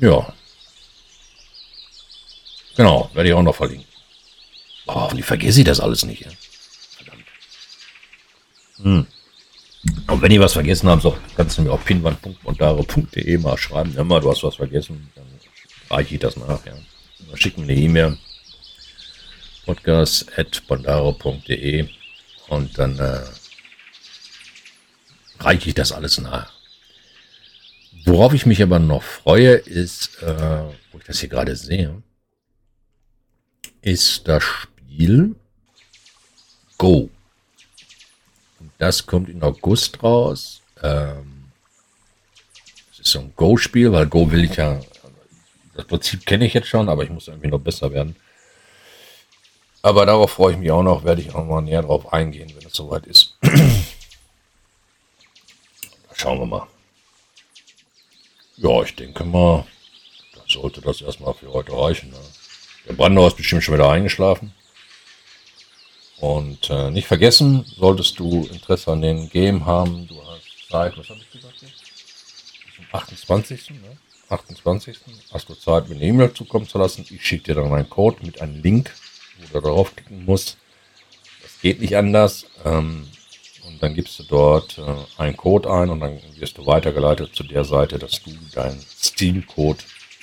Ja. Genau, werde ich auch noch verlinken. Oh, wie vergesse ich das alles nicht. Ja? Verdammt. Hm. Und wenn ihr was vergessen habt, so, kannst du mir auf pinwand.montare.de mal schreiben. Immer, du hast was vergessen, dann reiche ich das nach. Ja. Schick mir eine E-Mail. podcast.bondaro.de und dann äh, reiche ich das alles nach. Worauf ich mich aber noch freue, ist, äh, wo ich das hier gerade sehe, ist das Spiel Go. Das kommt in August raus. Ähm, das ist so ein Go-Spiel, weil Go will ich ja, das Prinzip kenne ich jetzt schon, aber ich muss irgendwie noch besser werden. Aber darauf freue ich mich auch noch, werde ich auch mal näher drauf eingehen, wenn es soweit ist. Schauen wir mal. Ja, ich denke mal, dann sollte das erstmal für heute reichen. Ne? Der Brandau ist bestimmt schon wieder eingeschlafen. Und äh, nicht vergessen, solltest du Interesse an den Game haben, du hast Zeit, was habe ich gesagt? Zum 28. Ne? 28. hast du Zeit, mir eine E-Mail zukommen zu lassen. Ich schicke dir dann einen Code mit einem Link, wo du draufklicken musst. Das geht nicht anders. Ähm, und dann gibst du dort äh, einen Code ein und dann wirst du weitergeleitet zu der Seite, dass du deinen Steam-Code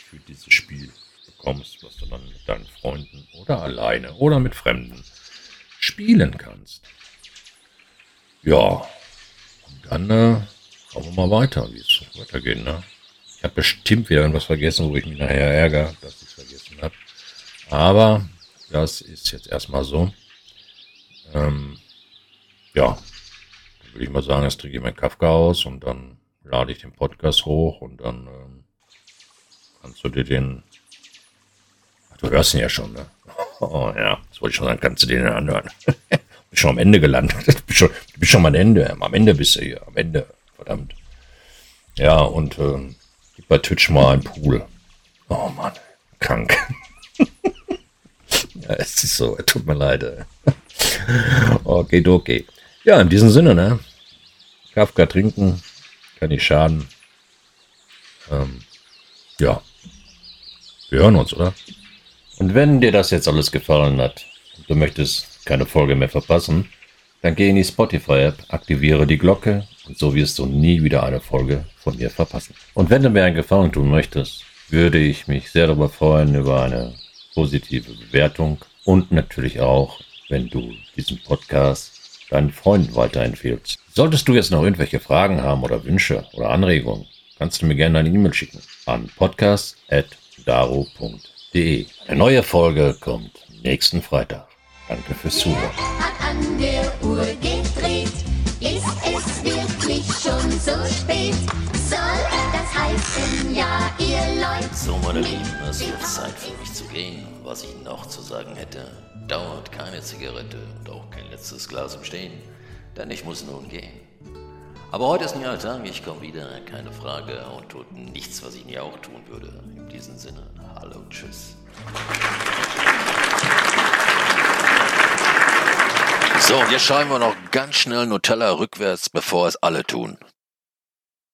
für dieses Spiel bekommst, was du dann mit deinen Freunden oder alleine oder mit Fremden spielen kannst. Ja, und dann äh, schauen wir mal weiter, wie es weitergeht. Ne? Ich habe bestimmt wieder irgendwas vergessen, wo ich mich nachher ärgere, dass ich es vergessen habe. Aber das ist jetzt erstmal so. Ähm, ja, dann würde ich mal sagen, jetzt trinke ich mein Kafka aus und dann lade ich den Podcast hoch und dann ähm, kannst du dir den. Ach, du hörst ihn ja schon, ne? Oh ja, das wollte ich schon sagen, kannst du den anhören. [LAUGHS] bin schon am Ende gelandet. [LAUGHS] Bist schon, bist schon am Ende. Am Ende bist du hier. Am Ende. Verdammt. Ja, und ähm, gib bei Twitch mal einen Pool. Oh Mann, krank. [LAUGHS] ja, es ist so, tut mir leid. okay, okay. Ja, in diesem Sinne, ne? Kafka trinken, kann nicht schaden. Ähm, ja. Wir hören uns, oder? Und wenn dir das jetzt alles gefallen hat und du möchtest keine Folge mehr verpassen, dann geh in die Spotify-App, aktiviere die Glocke und so wirst du nie wieder eine Folge von mir verpassen. Und wenn du mir einen Gefallen tun möchtest, würde ich mich sehr darüber freuen über eine positive Bewertung und natürlich auch, wenn du diesen Podcast deinen Freunden weiterempfehlst. Solltest du jetzt noch irgendwelche Fragen haben oder Wünsche oder Anregungen, kannst du mir gerne eine E-Mail schicken an podcast.daro.de. Eine neue Folge kommt nächsten Freitag. Danke fürs Zuhören. Hat an der Uhr gedreht, ist es wirklich schon so spät? Soll das heißen, ja, ihr Leute? So, meine Lieben, es wird Zeit für mich zu gehen. Was ich noch zu sagen hätte, dauert keine Zigarette und auch kein letztes Glas im Stehen. denn ich muss nun gehen. Aber heute ist ein neuer Tag, ich komme wieder, keine Frage, und tut nichts, was ich nie auch tun würde. In diesem Sinne, hallo, tschüss. So, und jetzt schreiben wir noch ganz schnell Nutella rückwärts, bevor es alle tun.